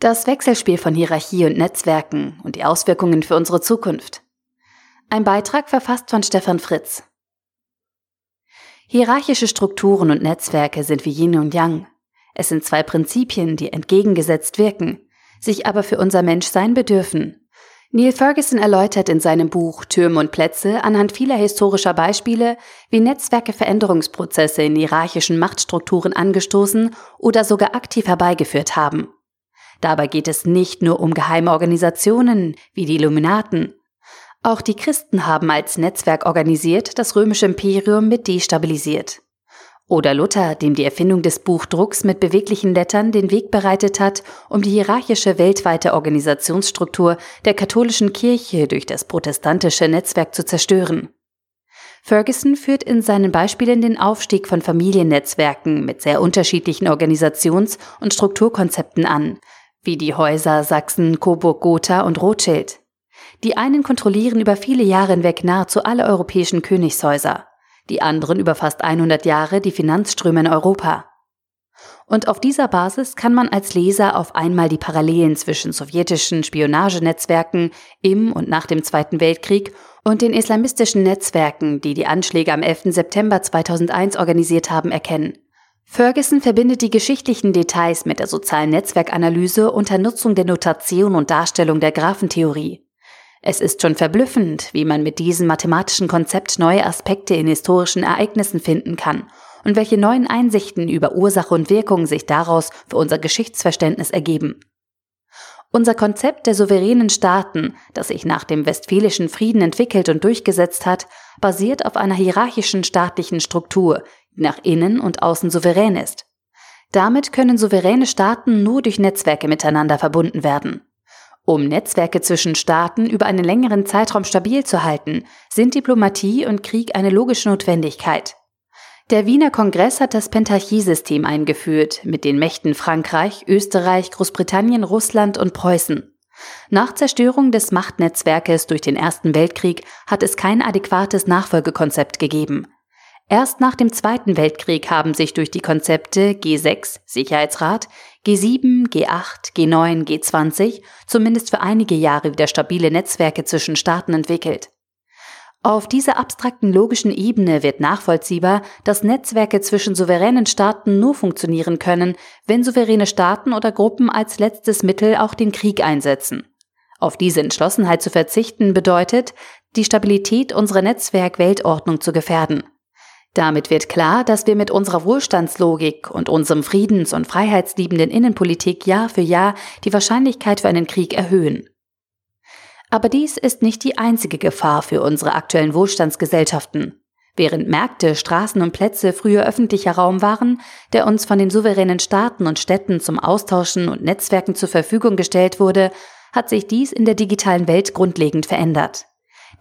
Das Wechselspiel von Hierarchie und Netzwerken und die Auswirkungen für unsere Zukunft. Ein Beitrag verfasst von Stefan Fritz. Hierarchische Strukturen und Netzwerke sind wie Yin und Yang. Es sind zwei Prinzipien, die entgegengesetzt wirken, sich aber für unser Menschsein bedürfen. Neil Ferguson erläutert in seinem Buch Türme und Plätze anhand vieler historischer Beispiele, wie Netzwerke Veränderungsprozesse in hierarchischen Machtstrukturen angestoßen oder sogar aktiv herbeigeführt haben. Dabei geht es nicht nur um geheime Organisationen wie die Illuminaten. Auch die Christen haben als Netzwerk organisiert das römische Imperium mit destabilisiert. Oder Luther, dem die Erfindung des Buchdrucks mit beweglichen Lettern den Weg bereitet hat, um die hierarchische weltweite Organisationsstruktur der katholischen Kirche durch das protestantische Netzwerk zu zerstören. Ferguson führt in seinen Beispielen den Aufstieg von Familiennetzwerken mit sehr unterschiedlichen Organisations- und Strukturkonzepten an, wie die Häuser Sachsen, Coburg, Gotha und Rothschild. Die einen kontrollieren über viele Jahre hinweg nahezu alle europäischen Königshäuser, die anderen über fast 100 Jahre die Finanzströme in Europa. Und auf dieser Basis kann man als Leser auf einmal die Parallelen zwischen sowjetischen Spionagenetzwerken im und nach dem Zweiten Weltkrieg und den islamistischen Netzwerken, die die Anschläge am 11. September 2001 organisiert haben, erkennen. Ferguson verbindet die geschichtlichen Details mit der sozialen Netzwerkanalyse unter Nutzung der Notation und Darstellung der Graphentheorie. Es ist schon verblüffend, wie man mit diesem mathematischen Konzept neue Aspekte in historischen Ereignissen finden kann und welche neuen Einsichten über Ursache und Wirkung sich daraus für unser Geschichtsverständnis ergeben. Unser Konzept der souveränen Staaten, das sich nach dem Westfälischen Frieden entwickelt und durchgesetzt hat, basiert auf einer hierarchischen staatlichen Struktur, die nach innen und außen souverän ist. Damit können souveräne Staaten nur durch Netzwerke miteinander verbunden werden. Um Netzwerke zwischen Staaten über einen längeren Zeitraum stabil zu halten, sind Diplomatie und Krieg eine logische Notwendigkeit. Der Wiener Kongress hat das Pentarchiesystem eingeführt mit den Mächten Frankreich, Österreich, Großbritannien, Russland und Preußen. Nach Zerstörung des Machtnetzwerkes durch den Ersten Weltkrieg hat es kein adäquates Nachfolgekonzept gegeben. Erst nach dem Zweiten Weltkrieg haben sich durch die Konzepte G6 Sicherheitsrat, G7, G8, G9, G20 zumindest für einige Jahre wieder stabile Netzwerke zwischen Staaten entwickelt. Auf dieser abstrakten logischen Ebene wird nachvollziehbar, dass Netzwerke zwischen souveränen Staaten nur funktionieren können, wenn souveräne Staaten oder Gruppen als letztes Mittel auch den Krieg einsetzen. Auf diese Entschlossenheit zu verzichten bedeutet, die Stabilität unserer Netzwerk-Weltordnung zu gefährden. Damit wird klar, dass wir mit unserer Wohlstandslogik und unserem friedens- und freiheitsliebenden Innenpolitik Jahr für Jahr die Wahrscheinlichkeit für einen Krieg erhöhen. Aber dies ist nicht die einzige Gefahr für unsere aktuellen Wohlstandsgesellschaften. Während Märkte, Straßen und Plätze früher öffentlicher Raum waren, der uns von den souveränen Staaten und Städten zum Austauschen und Netzwerken zur Verfügung gestellt wurde, hat sich dies in der digitalen Welt grundlegend verändert.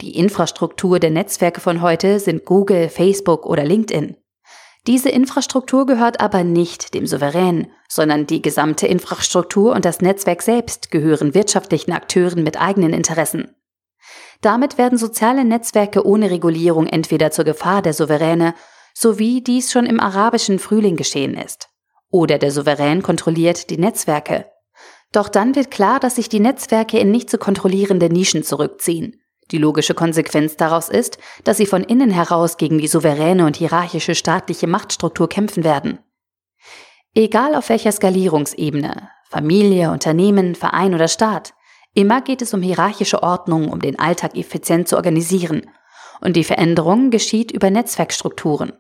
Die Infrastruktur der Netzwerke von heute sind Google, Facebook oder LinkedIn. Diese Infrastruktur gehört aber nicht dem Souverän, sondern die gesamte Infrastruktur und das Netzwerk selbst gehören wirtschaftlichen Akteuren mit eigenen Interessen. Damit werden soziale Netzwerke ohne Regulierung entweder zur Gefahr der Souveräne, so wie dies schon im arabischen Frühling geschehen ist, oder der Souverän kontrolliert die Netzwerke. Doch dann wird klar, dass sich die Netzwerke in nicht zu kontrollierende Nischen zurückziehen. Die logische Konsequenz daraus ist, dass sie von innen heraus gegen die souveräne und hierarchische staatliche Machtstruktur kämpfen werden. Egal auf welcher Skalierungsebene, Familie, Unternehmen, Verein oder Staat, immer geht es um hierarchische Ordnung, um den Alltag effizient zu organisieren. Und die Veränderung geschieht über Netzwerkstrukturen.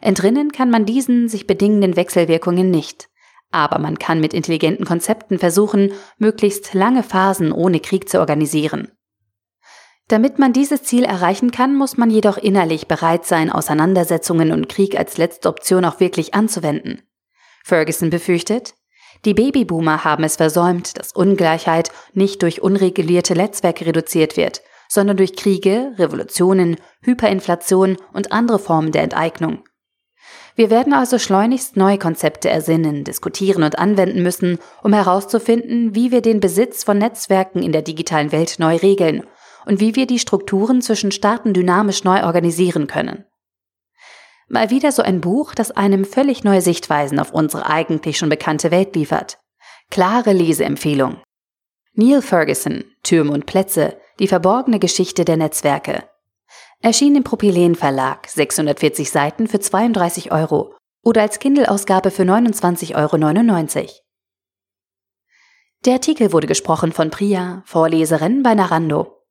Entrinnen kann man diesen sich bedingenden Wechselwirkungen nicht. Aber man kann mit intelligenten Konzepten versuchen, möglichst lange Phasen ohne Krieg zu organisieren. Damit man dieses Ziel erreichen kann, muss man jedoch innerlich bereit sein, Auseinandersetzungen und Krieg als letzte Option auch wirklich anzuwenden. Ferguson befürchtet, die Babyboomer haben es versäumt, dass Ungleichheit nicht durch unregulierte Netzwerke reduziert wird, sondern durch Kriege, Revolutionen, Hyperinflation und andere Formen der Enteignung. Wir werden also schleunigst neue Konzepte ersinnen, diskutieren und anwenden müssen, um herauszufinden, wie wir den Besitz von Netzwerken in der digitalen Welt neu regeln und wie wir die Strukturen zwischen Staaten dynamisch neu organisieren können. Mal wieder so ein Buch, das einem völlig neue Sichtweisen auf unsere eigentlich schon bekannte Welt liefert. Klare Leseempfehlung. Neil Ferguson, Türme und Plätze, die verborgene Geschichte der Netzwerke. Erschien im Propylen Verlag, 640 Seiten für 32 Euro oder als Kindle-Ausgabe für 29,99 Euro. Der Artikel wurde gesprochen von Priya, Vorleserin bei Narando.